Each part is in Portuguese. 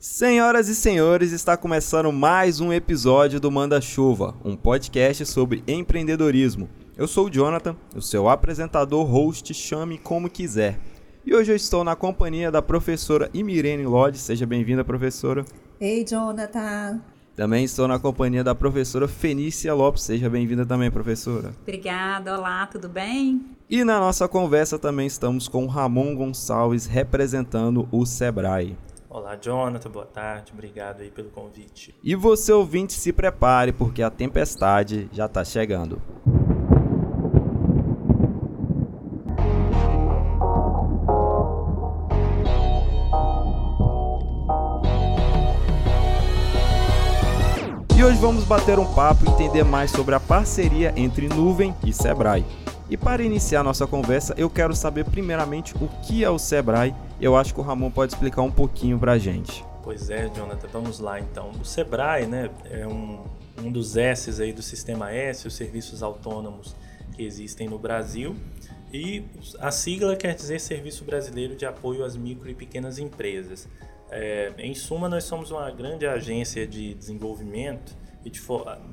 Senhoras e senhores, está começando mais um episódio do Manda Chuva, um podcast sobre empreendedorismo. Eu sou o Jonathan, o seu apresentador, host, chame como quiser. E hoje eu estou na companhia da professora Imirene Lodge. Seja bem-vinda, professora. Ei, Jonathan. Também estou na companhia da professora Fenícia Lopes. Seja bem-vinda também, professora. Obrigada, olá, tudo bem? E na nossa conversa também estamos com Ramon Gonçalves, representando o Sebrae. Olá, Jonathan, boa tarde, obrigado aí pelo convite. E você ouvinte, se prepare porque a tempestade já está chegando. E hoje vamos bater um papo e entender mais sobre a parceria entre Nuvem e Sebrae. E para iniciar nossa conversa, eu quero saber primeiramente o que é o Sebrae. Eu acho que o Ramon pode explicar um pouquinho para a gente. Pois é, Jonathan, vamos lá então. O Sebrae, né, é um, um dos S's aí do Sistema S, os serviços autônomos que existem no Brasil. E a sigla quer dizer Serviço Brasileiro de Apoio às Micro e Pequenas Empresas. É, em suma, nós somos uma grande agência de desenvolvimento e de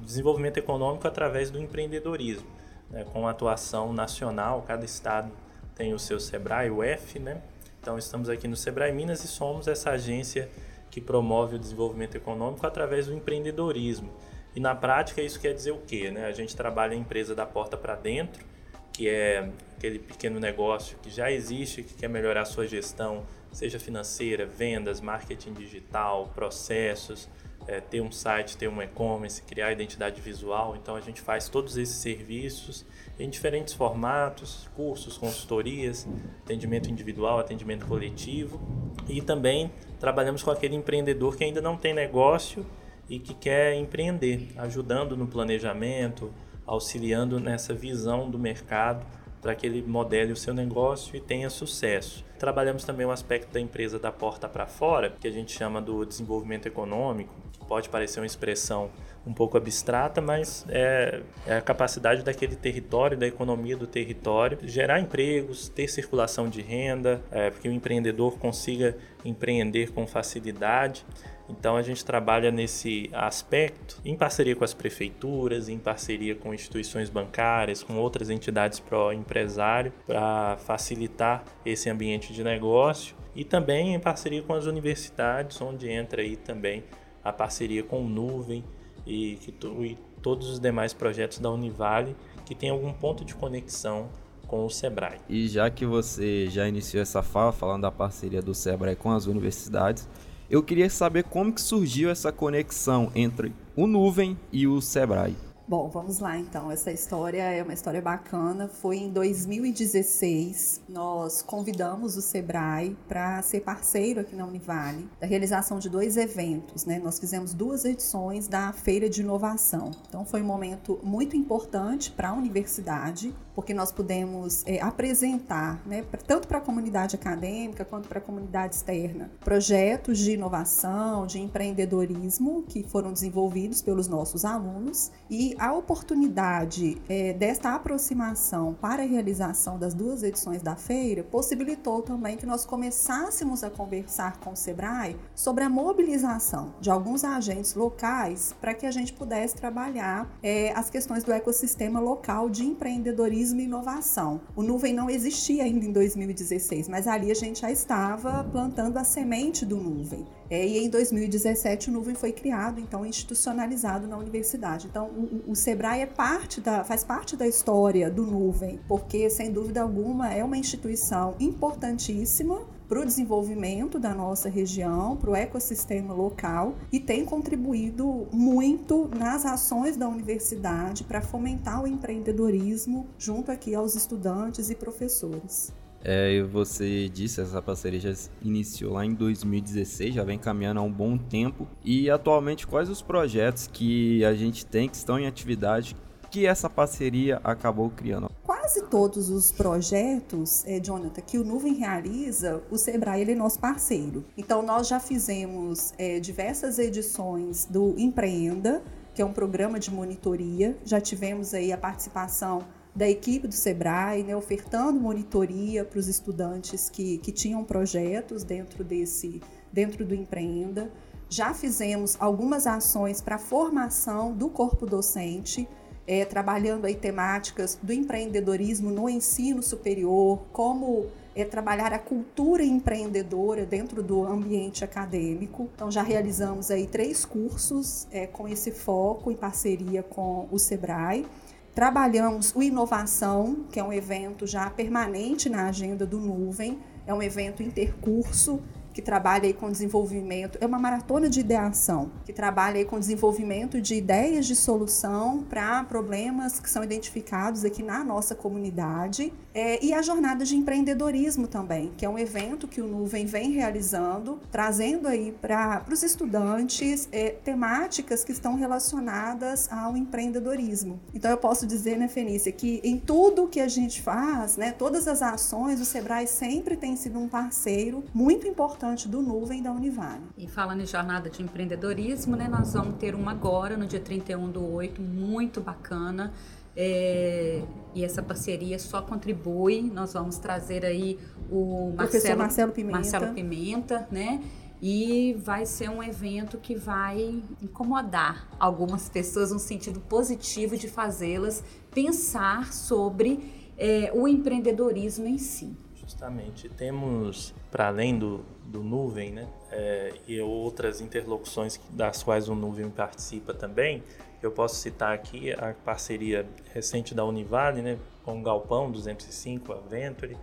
desenvolvimento econômico através do empreendedorismo né, com atuação nacional, cada estado tem o seu SEBRAE, o F, né? Então estamos aqui no SEBRAE Minas e somos essa agência que promove o desenvolvimento econômico através do empreendedorismo. E na prática isso quer dizer o quê? Né? A gente trabalha a empresa da porta para dentro, que é aquele pequeno negócio que já existe, que quer melhorar a sua gestão, seja financeira, vendas, marketing digital, processos, é, ter um site, ter um e-commerce, criar identidade visual. Então a gente faz todos esses serviços em diferentes formatos, cursos, consultorias, atendimento individual, atendimento coletivo e também trabalhamos com aquele empreendedor que ainda não tem negócio e que quer empreender, ajudando no planejamento, auxiliando nessa visão do mercado para que ele modele o seu negócio e tenha sucesso. Trabalhamos também o aspecto da empresa da porta para fora, que a gente chama do desenvolvimento econômico, que pode parecer uma expressão um pouco abstrata, mas é, é, a capacidade daquele território, da economia do território, gerar empregos, ter circulação de renda, é, que o empreendedor consiga empreender com facilidade. Então a gente trabalha nesse aspecto em parceria com as prefeituras, em parceria com instituições bancárias, com outras entidades pró-empresário, para facilitar esse ambiente de negócio e também em parceria com as universidades, onde entra aí também a parceria com o Nuvem e, e todos os demais projetos da Univale que tem algum ponto de conexão com o Sebrae. E já que você já iniciou essa fala falando da parceria do Sebrae com as universidades, eu queria saber como que surgiu essa conexão entre o Nuvem e o Sebrae. Bom, vamos lá então. Essa história é uma história bacana. Foi em 2016, nós convidamos o Sebrae para ser parceiro aqui na Univale da realização de dois eventos, né? Nós fizemos duas edições da Feira de Inovação. Então foi um momento muito importante para a universidade, porque nós pudemos é, apresentar, né, tanto para a comunidade acadêmica quanto para a comunidade externa, projetos de inovação, de empreendedorismo que foram desenvolvidos pelos nossos alunos e a oportunidade é, desta aproximação para a realização das duas edições da feira possibilitou também que nós começássemos a conversar com o Sebrae sobre a mobilização de alguns agentes locais para que a gente pudesse trabalhar é, as questões do ecossistema local de empreendedorismo e inovação. O Nuvem não existia ainda em 2016, mas ali a gente já estava plantando a semente do Nuvem. É, e em 2017 o Nuvem foi criado, então institucionalizado na universidade. Então o, o Sebrae é parte da, faz parte da história do Nuvem, porque sem dúvida alguma é uma instituição importantíssima para o desenvolvimento da nossa região, para o ecossistema local e tem contribuído muito nas ações da universidade para fomentar o empreendedorismo junto aqui aos estudantes e professores. É, você disse, essa parceria já iniciou lá em 2016, já vem caminhando há um bom tempo. E atualmente, quais os projetos que a gente tem que estão em atividade que essa parceria acabou criando? Quase todos os projetos, é, Jonathan, que o Nuvem realiza, o Sebrae ele é nosso parceiro. Então, nós já fizemos é, diversas edições do Empreenda, que é um programa de monitoria. Já tivemos aí a participação da equipe do Sebrae, né, ofertando monitoria para os estudantes que, que tinham projetos dentro desse, dentro do Empreenda. Já fizemos algumas ações para formação do corpo docente, é, trabalhando aí temáticas do empreendedorismo no ensino superior, como é, trabalhar a cultura empreendedora dentro do ambiente acadêmico. Então já realizamos aí três cursos é, com esse foco em parceria com o Sebrae. Trabalhamos o Inovação, que é um evento já permanente na agenda do Nuvem, é um evento intercurso que trabalha aí com desenvolvimento, é uma maratona de ideação, que trabalha aí com desenvolvimento de ideias de solução para problemas que são identificados aqui na nossa comunidade. É, e a jornada de empreendedorismo também, que é um evento que o Nuvem vem realizando, trazendo aí para os estudantes é, temáticas que estão relacionadas ao empreendedorismo. Então eu posso dizer, né, Fenícia, que em tudo que a gente faz, né, todas as ações, o Sebrae sempre tem sido um parceiro muito importante importante do Nuvem da Univale. E falando em jornada de empreendedorismo, né, nós vamos ter uma agora, no dia 31 do 8, muito bacana. É, e essa parceria só contribui. Nós vamos trazer aí o Marcelo, Marcelo Pimenta. Marcelo Pimenta, né? E vai ser um evento que vai incomodar algumas pessoas no sentido positivo de fazê-las pensar sobre é, o empreendedorismo em si. Justamente. Temos, para além do, do Nuvem, né, é, e outras interlocuções das quais o Nuvem participa também, eu posso citar aqui a parceria recente da Univale né, com o Galpão 205, a Venture,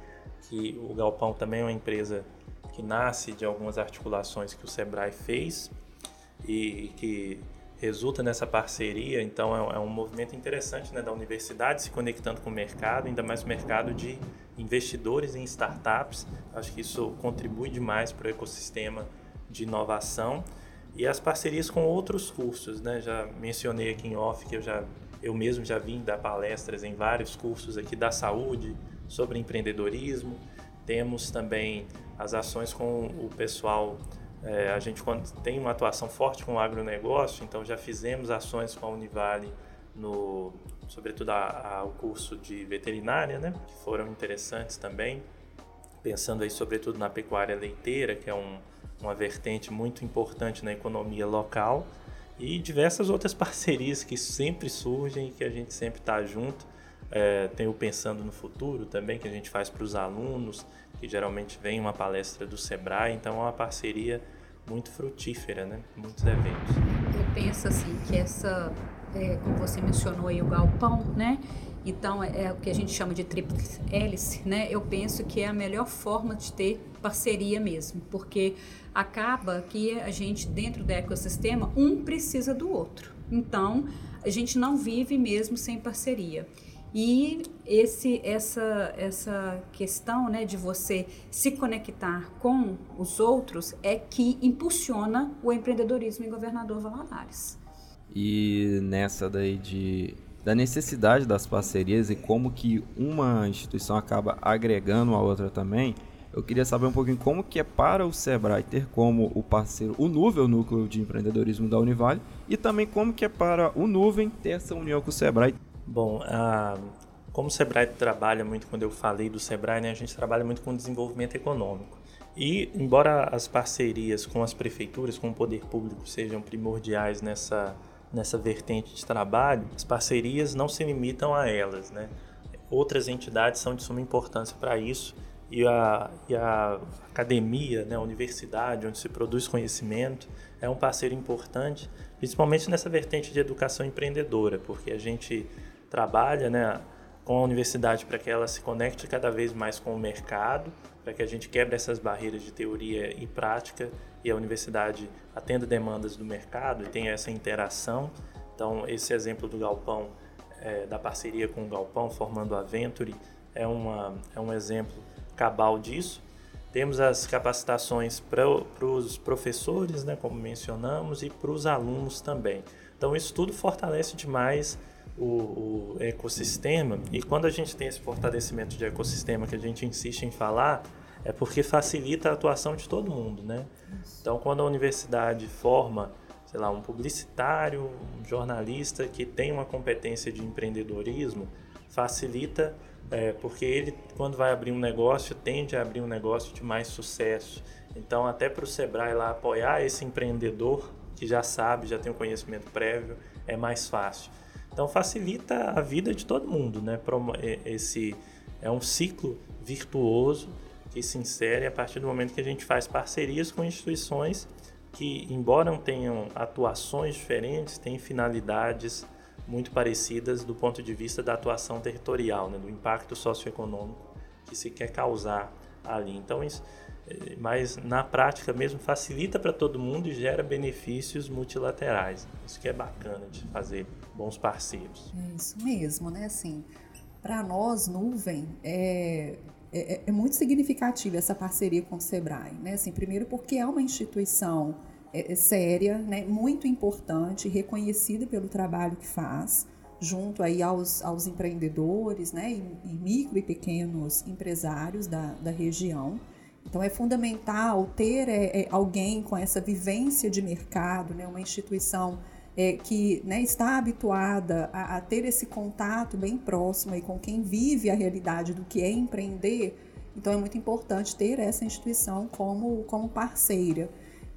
que o Galpão também é uma empresa que nasce de algumas articulações que o Sebrae fez e que resulta nessa parceria. Então, é, é, um movimento interessante né, da universidade se conectando com o mercado, ainda mais o mercado de investidores em startups. Acho que isso contribui demais para o ecossistema de inovação. E as parcerias com outros cursos, né? Já mencionei aqui em off que eu já eu mesmo já vim dar palestras em vários cursos aqui da saúde sobre empreendedorismo. Temos também as ações com o pessoal é, a gente tem uma atuação forte com o agronegócio, então já fizemos ações com a Univale no, sobretudo a, a, o curso de veterinária, né, que foram interessantes também, pensando aí sobretudo na pecuária leiteira, que é um, uma vertente muito importante na economia local, e diversas outras parcerias que sempre surgem e que a gente sempre está junto. É, Pensando no Futuro também, que a gente faz para os alunos, que geralmente vem uma palestra do Sebrae, então é uma parceria muito frutífera, né? Muitos eventos. Eu penso assim que essa, é, como você mencionou aí o galpão, né? Então é, é o que a gente chama de tríplice hélice, né? Eu penso que é a melhor forma de ter parceria mesmo, porque acaba que a gente dentro do ecossistema um precisa do outro. Então a gente não vive mesmo sem parceria. E esse, essa, essa questão né, de você se conectar com os outros é que impulsiona o empreendedorismo em Governador Valadares. E nessa daí de, da necessidade das parcerias e como que uma instituição acaba agregando a outra também, eu queria saber um pouquinho como que é para o Sebrae ter como o parceiro o Nuvem, o núcleo de empreendedorismo da Univale, e também como que é para o Nuvem ter essa união com o Sebrae Bom, a, como o Sebrae trabalha muito, quando eu falei do Sebrae, né, a gente trabalha muito com desenvolvimento econômico. E, embora as parcerias com as prefeituras, com o poder público sejam primordiais nessa, nessa vertente de trabalho, as parcerias não se limitam a elas. Né? Outras entidades são de suma importância para isso e a, e a academia, né, a universidade, onde se produz conhecimento, é um parceiro importante, principalmente nessa vertente de educação empreendedora, porque a gente trabalha né, com a universidade para que ela se conecte cada vez mais com o mercado, para que a gente quebre essas barreiras de teoria e prática e a universidade atenda demandas do mercado e tenha essa interação. Então, esse exemplo do Galpão, é, da parceria com o Galpão, formando a Venture, é, uma, é um exemplo cabal disso. Temos as capacitações para os professores, né, como mencionamos, e para os alunos também. Então, isso tudo fortalece demais o, o, ecossistema. E quando a gente tem esse fortalecimento de ecossistema que a gente insiste em falar, é porque facilita a atuação de todo mundo, né? Então, quando a universidade forma, sei lá, um publicitário, um jornalista que tem uma competência de empreendedorismo, facilita é, porque ele, quando vai abrir um negócio, tende a abrir um negócio de mais sucesso. Então, até para o Sebrae lá apoiar esse empreendedor que já sabe, já tem um conhecimento prévio, é mais fácil. Então, facilita a vida de todo mundo, né? Esse é um ciclo virtuoso que se insere a partir do momento que a gente faz parcerias com instituições que, embora tenham atuações diferentes, têm finalidades muito parecidas do ponto de vista da atuação territorial, né? do impacto socioeconômico que se quer causar ali. Então, isso, eh, mas na prática mesmo facilita para todo mundo e gera benefícios multilaterais. Isso que é bacana de fazer bons parceiros. É isso mesmo, né? Assim, para nós, Nuvem, é, é, é, muito significativa essa parceria com o Sebrae, né? Assim, primeiro porque é uma instituição é, é séria, né? Muito importante, reconhecida pelo trabalho que faz junto aí aos, aos empreendedores, né, e, e micro e pequenos empresários da, da região. Então é fundamental ter é, é, alguém com essa vivência de mercado, né, uma instituição é, que né, está habituada a, a, ter esse contato bem próximo aí com quem vive a realidade do que é empreender. Então é muito importante ter essa instituição como, como parceira.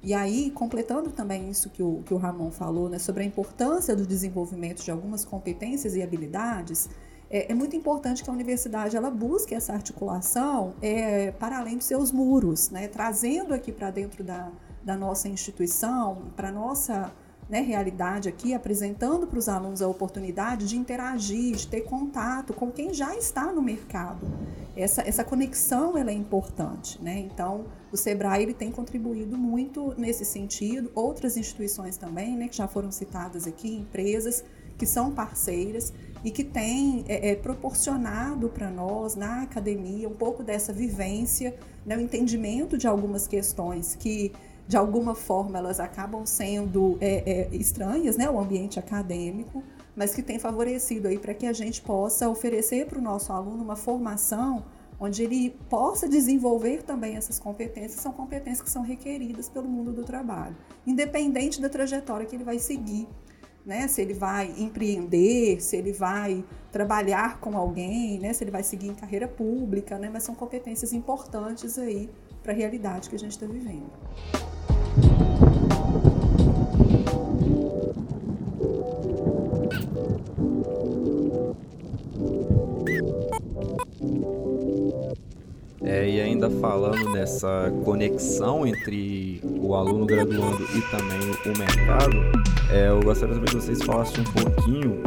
E aí, completando também isso que o, que o Ramon falou, né, sobre a importância do desenvolvimento de algumas competências e habilidades, é, é muito importante que a universidade ela busque essa articulação é, para além dos seus muros, né, trazendo aqui para dentro da, da nossa instituição, para nossa né, realidade aqui, apresentando para os alunos a oportunidade de interagir, de ter contato com quem já está no mercado. Essa, essa conexão ela é importante. Né? Então, o Sebrae ele tem contribuído muito nesse sentido, outras instituições também, né, que já foram citadas aqui, empresas que são parceiras e que têm é, é, proporcionado para nós, na academia, um pouco dessa vivência, né, o entendimento de algumas questões que de alguma forma elas acabam sendo é, é, estranhas, né, o ambiente acadêmico, mas que tem favorecido aí para que a gente possa oferecer para o nosso aluno uma formação onde ele possa desenvolver também essas competências, são competências que são requeridas pelo mundo do trabalho, independente da trajetória que ele vai seguir. Né, se ele vai empreender, se ele vai trabalhar com alguém, né, se ele vai seguir em carreira pública, né, mas são competências importantes aí para a realidade que a gente está vivendo. E ainda falando nessa conexão entre o aluno graduando e também o mercado, é, eu gostaria também que vocês falassem um pouquinho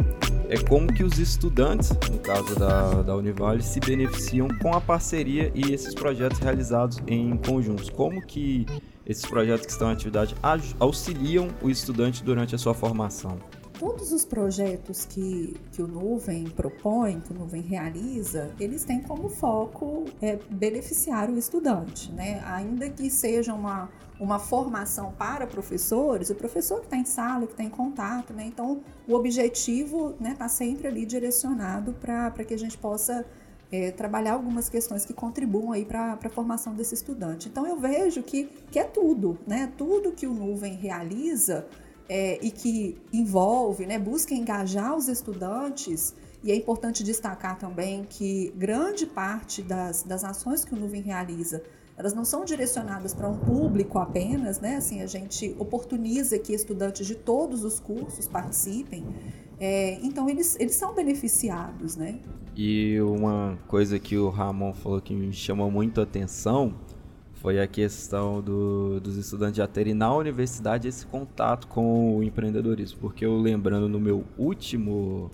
é como que os estudantes, no caso da, da Univale, se beneficiam com a parceria e esses projetos realizados em conjuntos. Como que esses projetos que estão em atividade auxiliam o estudante durante a sua formação? Todos os projetos que, que o Nuvem propõe, que o Nuvem realiza, eles têm como foco é, beneficiar o estudante, né? Ainda que seja uma, uma formação para professores, o professor que está em sala, que está em contato, né? Então, o objetivo está né, tá sempre ali direcionado para que a gente possa é, trabalhar algumas questões que contribuam aí para a formação desse estudante. Então eu vejo que, que é tudo, né? Tudo que o Nuvem realiza é, e que envolve, né, busca engajar os estudantes. E é importante destacar também que grande parte das, das ações que o Nuvem realiza elas não são direcionadas para um público apenas, né? Assim, a gente oportuniza que estudantes de todos os cursos participem. É, então, eles, eles são beneficiados, né? E uma coisa que o Ramon falou que me chamou muito a atenção foi a questão do, dos estudantes já terem na universidade esse contato com o empreendedorismo. Porque eu lembrando no meu último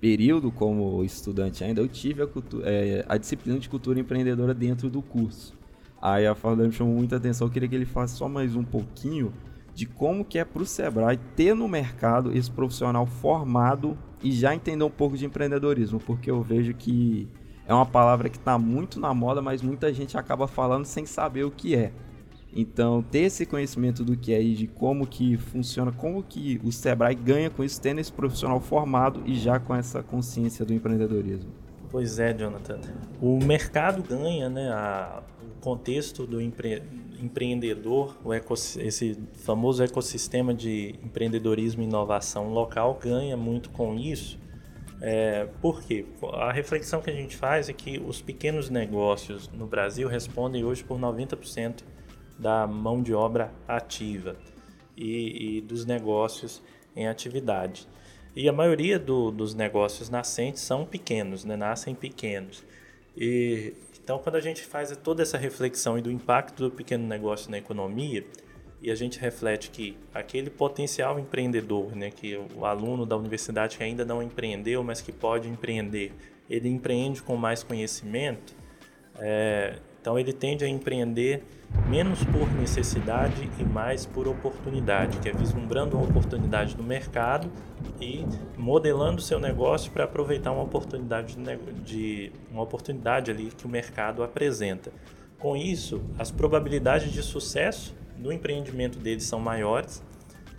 período como estudante ainda, eu tive a, é, a disciplina de cultura empreendedora dentro do curso. Aí a Fala me chamou muita atenção, eu queria que ele faça só mais um pouquinho de como que é para o Sebrae ter no mercado esse profissional formado e já entender um pouco de empreendedorismo, porque eu vejo que é uma palavra que está muito na moda, mas muita gente acaba falando sem saber o que é. Então, ter esse conhecimento do que é e de como que funciona, como que o Sebrae ganha com isso, tendo esse profissional formado e já com essa consciência do empreendedorismo. Pois é, Jonathan. O mercado ganha, né? A, o contexto do empre, empreendedor, o esse famoso ecossistema de empreendedorismo e inovação local ganha muito com isso. É, por quê? A reflexão que a gente faz é que os pequenos negócios no Brasil respondem hoje por 90% da mão de obra ativa e, e dos negócios em atividade. E a maioria do, dos negócios nascentes são pequenos, né? nascem pequenos. E, então, quando a gente faz toda essa reflexão e do impacto do pequeno negócio na economia, e a gente reflete que aquele potencial empreendedor, né, que o aluno da universidade que ainda não empreendeu, mas que pode empreender, ele empreende com mais conhecimento, é, então ele tende a empreender menos por necessidade e mais por oportunidade, que é vislumbrando uma oportunidade no mercado e modelando seu negócio para aproveitar uma oportunidade de, uma oportunidade ali que o mercado apresenta. Com isso, as probabilidades de sucesso no empreendimento dele são maiores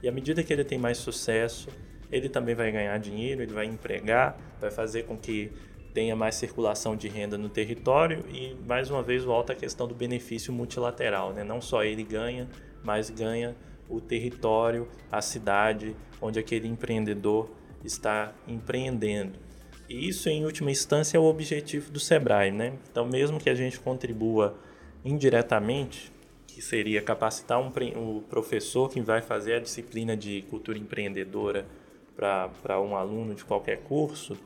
e à medida que ele tem mais sucesso, ele também vai ganhar dinheiro, ele vai empregar, vai fazer com que tenha mais circulação de renda no território e mais uma vez volta a questão do benefício multilateral, né? Não só ele ganha, mas ganha o território, a cidade onde aquele empreendedor está empreendendo. E isso, em última instância, é o objetivo do Sebrae, né? Então, mesmo que a gente contribua indiretamente, que seria capacitar um, o professor que vai fazer a disciplina de cultura empreendedora para um aluno de qualquer curso,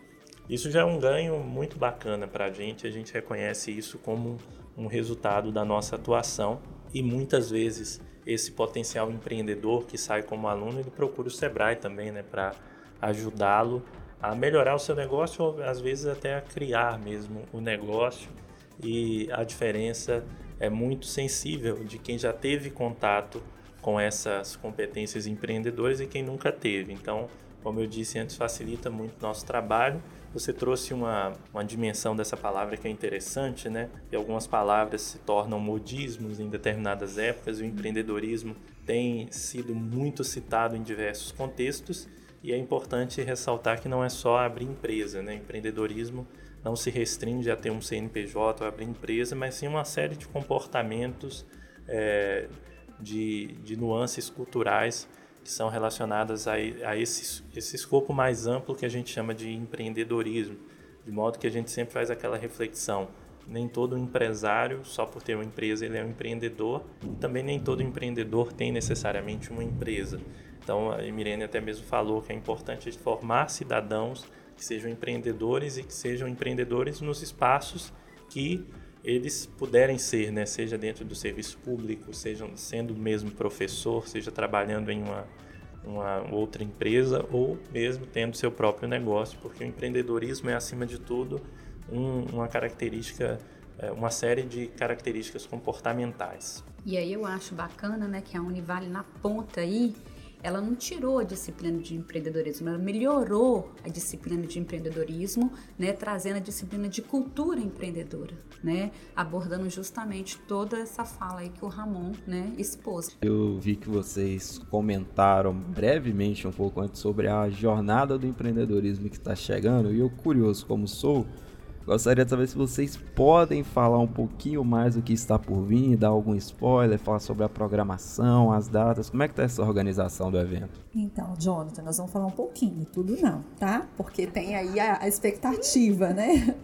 isso já é um ganho muito bacana para a gente, a gente reconhece isso como um resultado da nossa atuação e muitas vezes esse potencial empreendedor que sai como aluno, ele procura o Sebrae também, né, para ajudá-lo a melhorar o seu negócio ou às vezes até a criar mesmo o negócio. E a diferença é muito sensível de quem já teve contato com essas competências empreendedoras e quem nunca teve. Então, como eu disse antes, facilita muito nosso trabalho você trouxe uma, uma dimensão dessa palavra que é interessante, né? E algumas palavras se tornam modismos em determinadas épocas. O empreendedorismo tem sido muito citado em diversos contextos e é importante ressaltar que não é só abrir empresa, né? Empreendedorismo não se restringe a ter um CNPJ ou abrir empresa, mas sim uma série de comportamentos, é, de, de nuances culturais que são relacionadas a, a esse, esse escopo mais amplo que a gente chama de empreendedorismo, de modo que a gente sempre faz aquela reflexão. Nem todo empresário, só por ter uma empresa, ele é um empreendedor, e também nem todo empreendedor tem necessariamente uma empresa. Então, a Mirene até mesmo falou que é importante formar cidadãos que sejam empreendedores e que sejam empreendedores nos espaços que eles puderem ser, né, seja dentro do serviço público, seja sendo mesmo professor, seja trabalhando em uma, uma outra empresa ou mesmo tendo seu próprio negócio, porque o empreendedorismo é acima de tudo um, uma característica, é, uma série de características comportamentais. E aí eu acho bacana, né, que a Univale na ponta aí ela não tirou a disciplina de empreendedorismo, ela melhorou a disciplina de empreendedorismo, né, trazendo a disciplina de cultura empreendedora, né, abordando justamente toda essa fala aí que o Ramon, né, expôs. Eu vi que vocês comentaram brevemente um pouco antes sobre a jornada do empreendedorismo que está chegando, e eu curioso como sou, Gostaria de saber se vocês podem falar um pouquinho mais do que está por vir, dar algum spoiler, falar sobre a programação, as datas, como é que está essa organização do evento? Então, Jonathan, nós vamos falar um pouquinho, tudo não, tá? Porque tem aí a, a expectativa, né?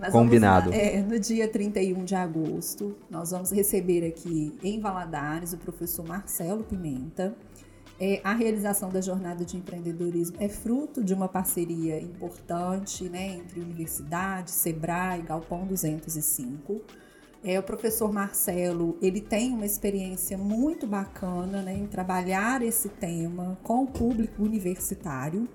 Nós Combinado. Vamos, é, no dia 31 de agosto, nós vamos receber aqui em Valadares o professor Marcelo Pimenta, é, a realização da jornada de empreendedorismo é fruto de uma parceria importante né, entre universidade, Sebrae, Galpão 205. É, o professor Marcelo ele tem uma experiência muito bacana né, em trabalhar esse tema com o público universitário.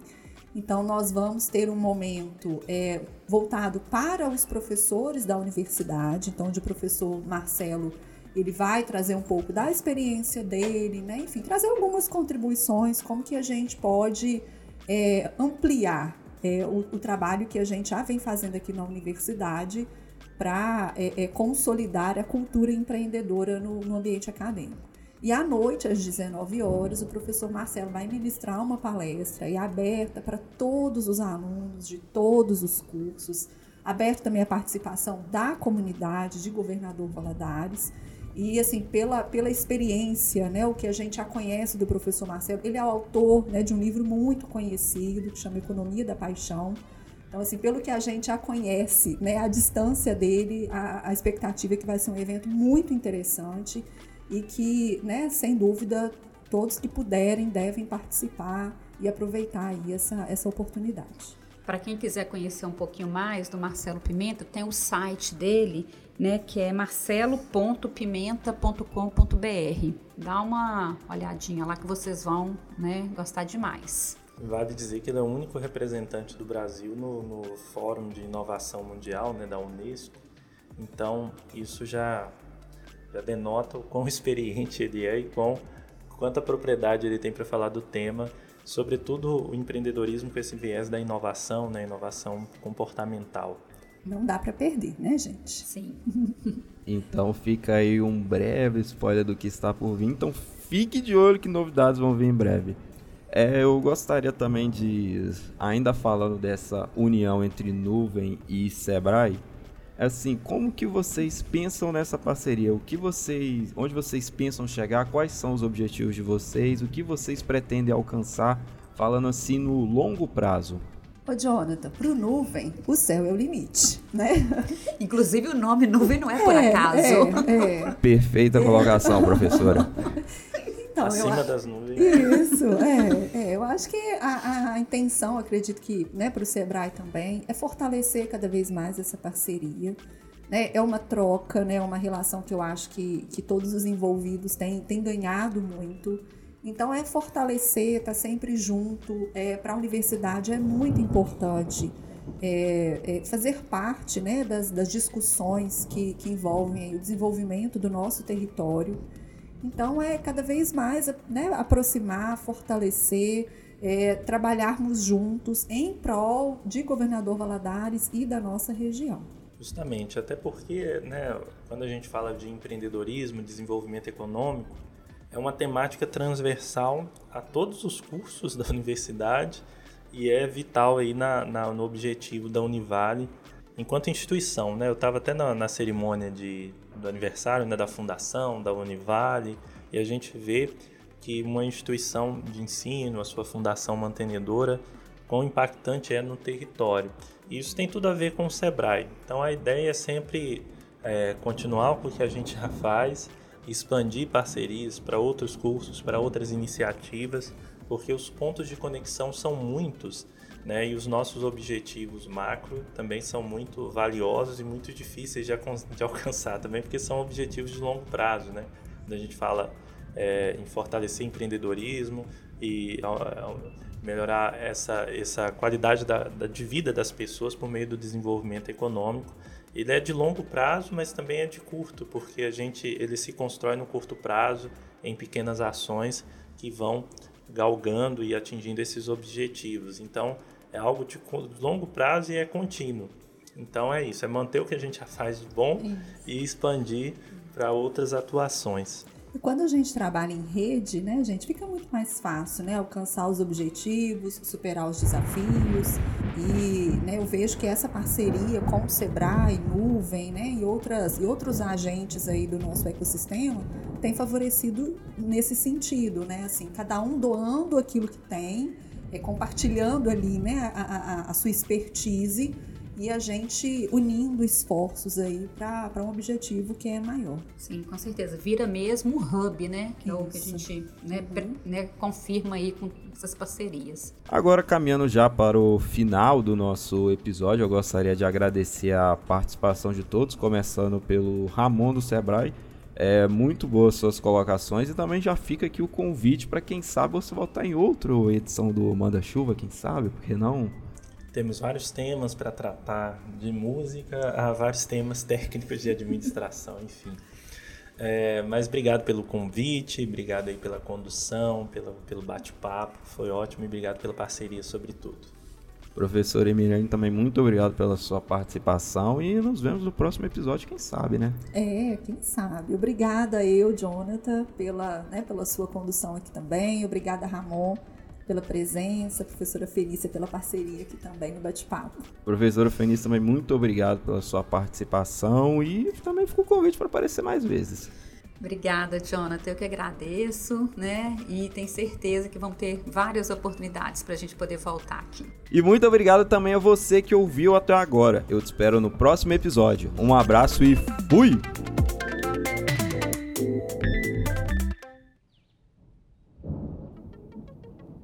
Então, nós vamos ter um momento é, voltado para os professores da universidade, então, o professor Marcelo ele vai trazer um pouco da experiência dele, né? Enfim, trazer algumas contribuições, como que a gente pode é, ampliar é, o, o, trabalho que a gente já vem fazendo aqui na universidade para é, é, consolidar a cultura empreendedora no, no ambiente acadêmico. E à noite, às 19 horas, o professor Marcelo vai ministrar uma palestra e aberta para todos os alunos de todos os cursos, aberto também a participação da comunidade de Governador Valadares. E assim, pela, pela experiência, né, o que a gente já conhece do professor Marcelo, ele é o autor né, de um livro muito conhecido que chama Economia da Paixão. Então, assim, pelo que a gente já conhece, né, a distância dele, a, a expectativa é que vai ser um evento muito interessante e que, né, sem dúvida, todos que puderem devem participar e aproveitar aí essa, essa oportunidade. Para quem quiser conhecer um pouquinho mais do Marcelo Pimenta, tem o site dele, né, que é marcelo.pimenta.com.br. Dá uma olhadinha lá que vocês vão, né, gostar demais. Vale dizer que ele é o único representante do Brasil no, no Fórum de Inovação Mundial, né, da Unesco. Então, isso já, já denota o quão experiente ele é e quão, quanta propriedade ele tem para falar do tema, sobretudo o empreendedorismo com esse viés da inovação, né, inovação comportamental. Não dá para perder, né, gente? Sim. então fica aí um breve spoiler do que está por vir. Então fique de olho que novidades vão vir em breve. É, eu gostaria também de, ainda falando dessa união entre nuvem e Sebrae, assim, como que vocês pensam nessa parceria? O que vocês, onde vocês pensam chegar? Quais são os objetivos de vocês? O que vocês pretendem alcançar? Falando assim no longo prazo. Ô, Jonathan, para o nuvem, o céu é o limite, né? Inclusive o nome nuvem não é por é, acaso. É, é. Perfeita colocação, professora. Então, Acima eu, das nuvens. Isso, é, é. Eu acho que a, a intenção, acredito que né, para o Sebrae também, é fortalecer cada vez mais essa parceria. Né? É uma troca, né? uma relação que eu acho que, que todos os envolvidos têm, têm ganhado muito. Então, é fortalecer, estar tá sempre junto. É, Para a universidade é muito importante é, é, fazer parte né, das, das discussões que, que envolvem o desenvolvimento do nosso território. Então, é cada vez mais né, aproximar, fortalecer, é, trabalharmos juntos em prol de Governador Valadares e da nossa região. Justamente, até porque né, quando a gente fala de empreendedorismo, desenvolvimento econômico, é uma temática transversal a todos os cursos da universidade e é vital aí na, na no objetivo da Univale enquanto instituição. Né? Eu estava até na, na cerimônia de, do aniversário né, da fundação, da Univale, e a gente vê que uma instituição de ensino, a sua fundação mantenedora, quão impactante é no território. E isso tem tudo a ver com o SEBRAE. Então a ideia é sempre é, continuar o que a gente já faz, expandir parcerias para outros cursos, para outras iniciativas, porque os pontos de conexão são muitos né? E os nossos objetivos macro também são muito valiosos e muito difíceis de, de alcançar também, porque são objetivos de longo prazo, né? Quando a gente fala é, em fortalecer empreendedorismo e melhorar essa, essa qualidade da, da, de vida das pessoas por meio do desenvolvimento econômico. Ele é de longo prazo, mas também é de curto, porque a gente ele se constrói no curto prazo em pequenas ações que vão galgando e atingindo esses objetivos. Então, é algo de longo prazo e é contínuo. Então é isso, é manter o que a gente já faz de bom isso. e expandir para outras atuações. E quando a gente trabalha em rede, né, gente, fica muito mais fácil, né, alcançar os objetivos, superar os desafios. E, né, eu vejo que essa parceria com o Sebrae, Nuvem, né, e outras e outros agentes aí do nosso ecossistema tem favorecido nesse sentido, né, assim, cada um doando aquilo que tem, é, compartilhando ali, né, a, a, a sua expertise e a gente unindo esforços aí para um objetivo que é maior. Sim, com certeza. Vira mesmo um hub, né? Que Isso. é o que a gente né, uhum. né, confirma aí com essas parcerias. Agora, caminhando já para o final do nosso episódio, eu gostaria de agradecer a participação de todos, começando pelo Ramon do Sebrae. É muito boas suas colocações e também já fica aqui o convite para quem sabe você voltar em outra edição do Manda Chuva, quem sabe, porque não temos vários temas para tratar, de música a vários temas técnicos de administração, enfim. É, mas obrigado pelo convite, obrigado aí pela condução, pelo, pelo bate-papo, foi ótimo e obrigado pela parceria sobretudo. Professor Emiliano, também muito obrigado pela sua participação e nos vemos no próximo episódio, quem sabe, né? É, quem sabe. Obrigada eu, Jonathan, pela, né, pela sua condução aqui também. Obrigada, Ramon pela presença, professora Felícia pela parceria aqui também no bate-papo. Professora Felícia, também muito obrigado pela sua participação e também fica o convite para aparecer mais vezes. Obrigada, Jonathan. Eu que agradeço, né? E tenho certeza que vão ter várias oportunidades para a gente poder voltar aqui. E muito obrigado também a você que ouviu até agora. Eu te espero no próximo episódio. Um abraço e fui!